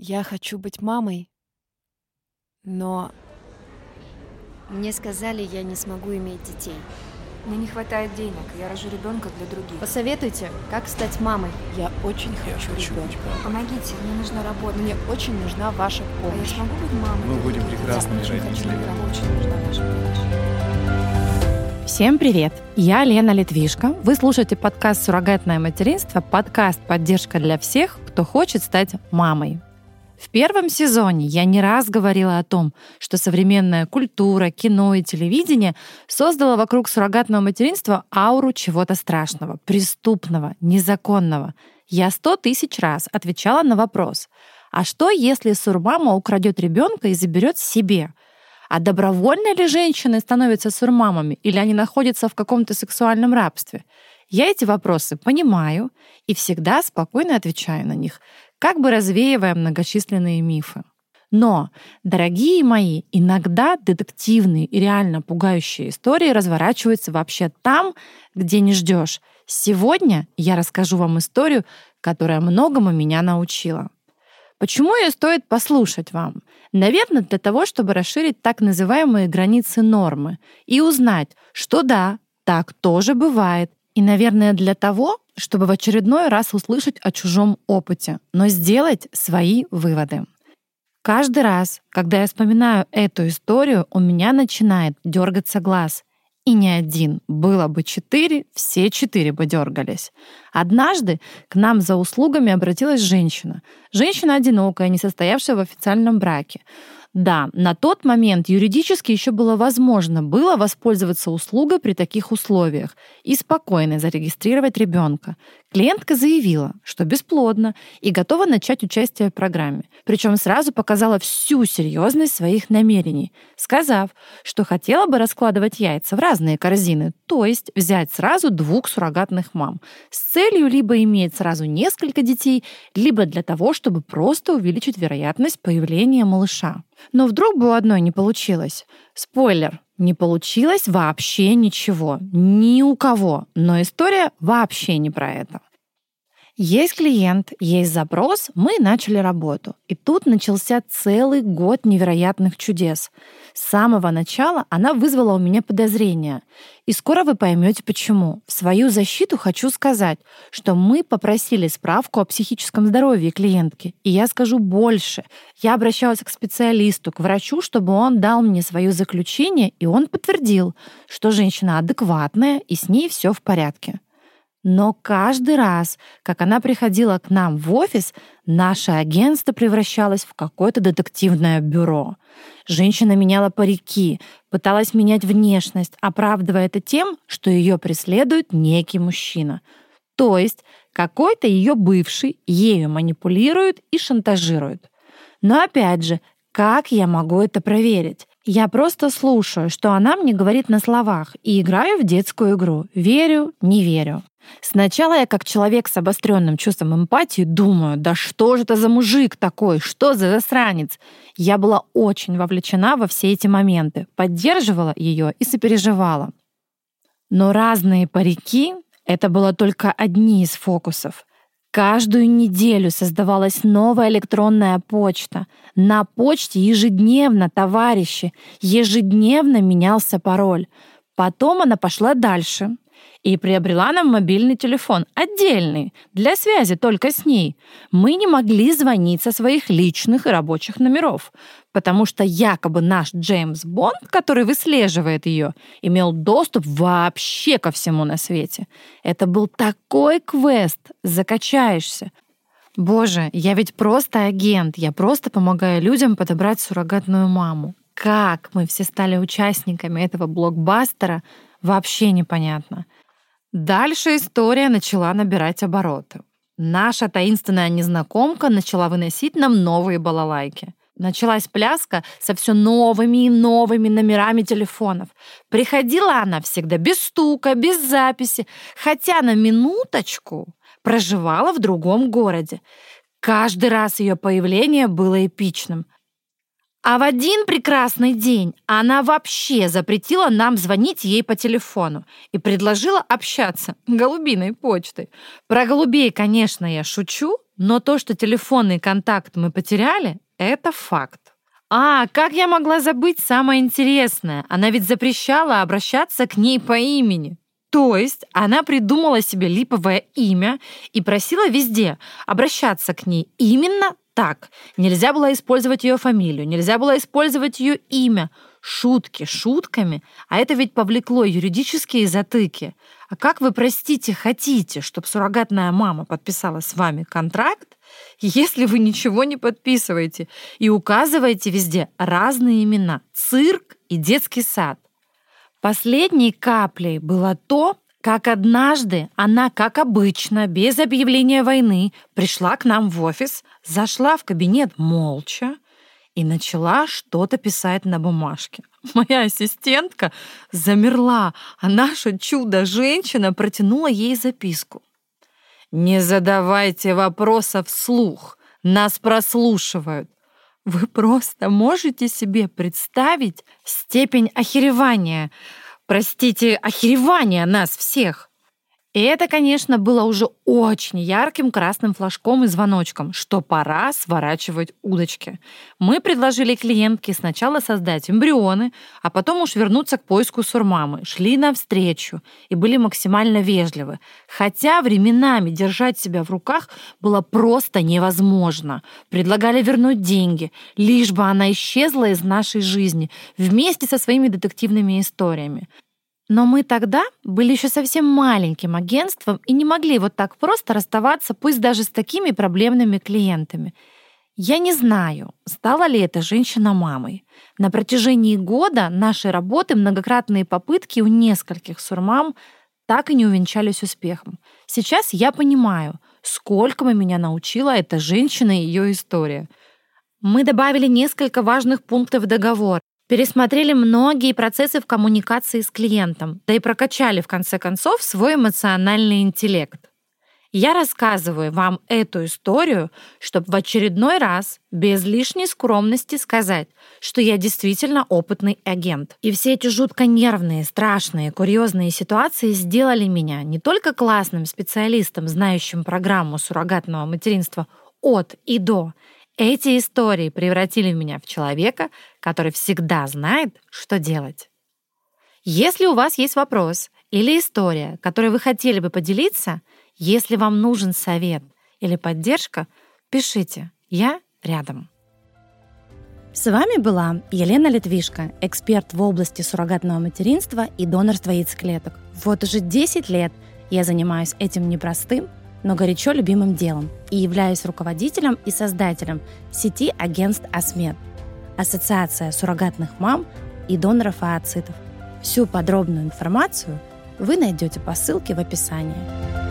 Я хочу быть мамой, но Мне сказали, я не смогу иметь детей. Мне не хватает денег, я рожу ребенка для других. Посоветуйте, как стать мамой. я очень Я хочу хочу ребенка. Помогите, мне нужна работа. Мне очень нужна ваша А я помощь. смогу быть мамой? Мы будем прекрасными родителями. Очень нужна ваша помощь. Всем привет! Я Лена Литвишко. Вы слушаете подкаст «Суррогатное материнство», подкаст «Поддержка для всех, кто хочет стать мамой». В первом сезоне я не раз говорила о том, что современная культура, кино и телевидение создало вокруг суррогатного материнства ауру чего-то страшного, преступного, незаконного. Я сто тысяч раз отвечала на вопрос, а что, если сурмама украдет ребенка и заберет себе? А добровольно ли женщины становятся сурмамами или они находятся в каком-то сексуальном рабстве? Я эти вопросы понимаю и всегда спокойно отвечаю на них, как бы развеивая многочисленные мифы. Но, дорогие мои, иногда детективные и реально пугающие истории разворачиваются вообще там, где не ждешь. Сегодня я расскажу вам историю, которая многому меня научила. Почему ее стоит послушать вам? Наверное, для того, чтобы расширить так называемые границы нормы и узнать, что да, так тоже бывает. И, наверное, для того, чтобы в очередной раз услышать о чужом опыте, но сделать свои выводы. Каждый раз, когда я вспоминаю эту историю, у меня начинает дергаться глаз. И не один. Было бы четыре, все четыре бы дергались. Однажды к нам за услугами обратилась женщина. Женщина одинокая, не состоявшая в официальном браке. Да, на тот момент юридически еще было возможно было воспользоваться услугой при таких условиях и спокойно зарегистрировать ребенка. Клиентка заявила, что бесплодна и готова начать участие в программе. Причем сразу показала всю серьезность своих намерений, сказав, что хотела бы раскладывать яйца в разные корзины, то есть взять сразу двух суррогатных мам с целью либо иметь сразу несколько детей, либо для того, чтобы просто увеличить вероятность появления малыша. Но вдруг бы у одной не получилось. Спойлер, не получилось вообще ничего. Ни у кого. Но история вообще не про это. Есть клиент, есть запрос, мы начали работу. И тут начался целый год невероятных чудес. С самого начала она вызвала у меня подозрения. И скоро вы поймете почему. В свою защиту хочу сказать, что мы попросили справку о психическом здоровье клиентки. И я скажу больше. Я обращалась к специалисту, к врачу, чтобы он дал мне свое заключение, и он подтвердил, что женщина адекватная и с ней все в порядке. Но каждый раз, как она приходила к нам в офис, наше агентство превращалось в какое-то детективное бюро. Женщина меняла парики, пыталась менять внешность, оправдывая это тем, что ее преследует некий мужчина. То есть какой-то ее бывший ею манипулирует и шантажирует. Но опять же, как я могу это проверить? Я просто слушаю, что она мне говорит на словах, и играю в детскую игру. Верю, не верю. Сначала я, как человек с обостренным чувством эмпатии, думаю, да что же это за мужик такой, что за засранец? Я была очень вовлечена во все эти моменты, поддерживала ее и сопереживала. Но разные парики — это было только одни из фокусов. Каждую неделю создавалась новая электронная почта. На почте ежедневно, товарищи, ежедневно менялся пароль. Потом она пошла дальше и приобрела нам мобильный телефон, отдельный, для связи только с ней. Мы не могли звонить со своих личных и рабочих номеров, потому что якобы наш Джеймс Бонд, который выслеживает ее, имел доступ вообще ко всему на свете. Это был такой квест, закачаешься. Боже, я ведь просто агент, я просто помогаю людям подобрать суррогатную маму. Как мы все стали участниками этого блокбастера, вообще непонятно. Дальше история начала набирать обороты. Наша таинственная незнакомка начала выносить нам новые балалайки. Началась пляска со все новыми и новыми номерами телефонов. Приходила она всегда без стука, без записи, хотя на минуточку проживала в другом городе. Каждый раз ее появление было эпичным. А в один прекрасный день она вообще запретила нам звонить ей по телефону и предложила общаться голубиной почтой. Про голубей, конечно, я шучу, Но то, что телефонный контакт мы потеряли, это факт. А, как я могла забыть самое интересное? Она ведь запрещала обращаться к ней по имени. То есть она придумала себе липовое имя и просила везде обращаться к ней именно так. Нельзя было использовать ее фамилию, нельзя было использовать ее имя. Шутки шутками, а это ведь повлекло юридические затыки. А как вы, простите, хотите, чтобы суррогатная мама подписала с вами контракт, если вы ничего не подписываете и указываете везде разные имена — цирк и детский сад? Последней каплей было то, как однажды она, как обычно, без объявления войны, пришла к нам в офис, зашла в кабинет молча и начала что-то писать на бумажке. Моя ассистентка замерла, а наша чудо-женщина протянула ей записку. «Не задавайте вопросов вслух, нас прослушивают. Вы просто можете себе представить степень охеревания, простите, охеревания нас всех. И это, конечно, было уже очень ярким красным флажком и звоночком, что пора сворачивать удочки. Мы предложили клиентке сначала создать эмбрионы, а потом уж вернуться к поиску сурмамы. Шли навстречу и были максимально вежливы. Хотя временами держать себя в руках было просто невозможно. Предлагали вернуть деньги, лишь бы она исчезла из нашей жизни вместе со своими детективными историями. Но мы тогда были еще совсем маленьким агентством и не могли вот так просто расставаться, пусть даже с такими проблемными клиентами. Я не знаю, стала ли эта женщина мамой. На протяжении года нашей работы многократные попытки у нескольких сурмам так и не увенчались успехом. Сейчас я понимаю, сколько меня научила эта женщина и ее история. Мы добавили несколько важных пунктов в договор, пересмотрели многие процессы в коммуникации с клиентом, да и прокачали, в конце концов, свой эмоциональный интеллект. Я рассказываю вам эту историю, чтобы в очередной раз без лишней скромности сказать, что я действительно опытный агент. И все эти жутко нервные, страшные, курьезные ситуации сделали меня не только классным специалистом, знающим программу суррогатного материнства от и до, эти истории превратили меня в человека, который всегда знает, что делать. Если у вас есть вопрос или история, которой вы хотели бы поделиться, если вам нужен совет или поддержка, пишите. Я рядом. С вами была Елена Литвишко, эксперт в области суррогатного материнства и донорства яйцеклеток. Вот уже 10 лет я занимаюсь этим непростым, но горячо любимым делом и являюсь руководителем и создателем сети агентств «Асмед» – Ассоциация суррогатных мам и доноров ооцитов. Всю подробную информацию вы найдете по ссылке в описании.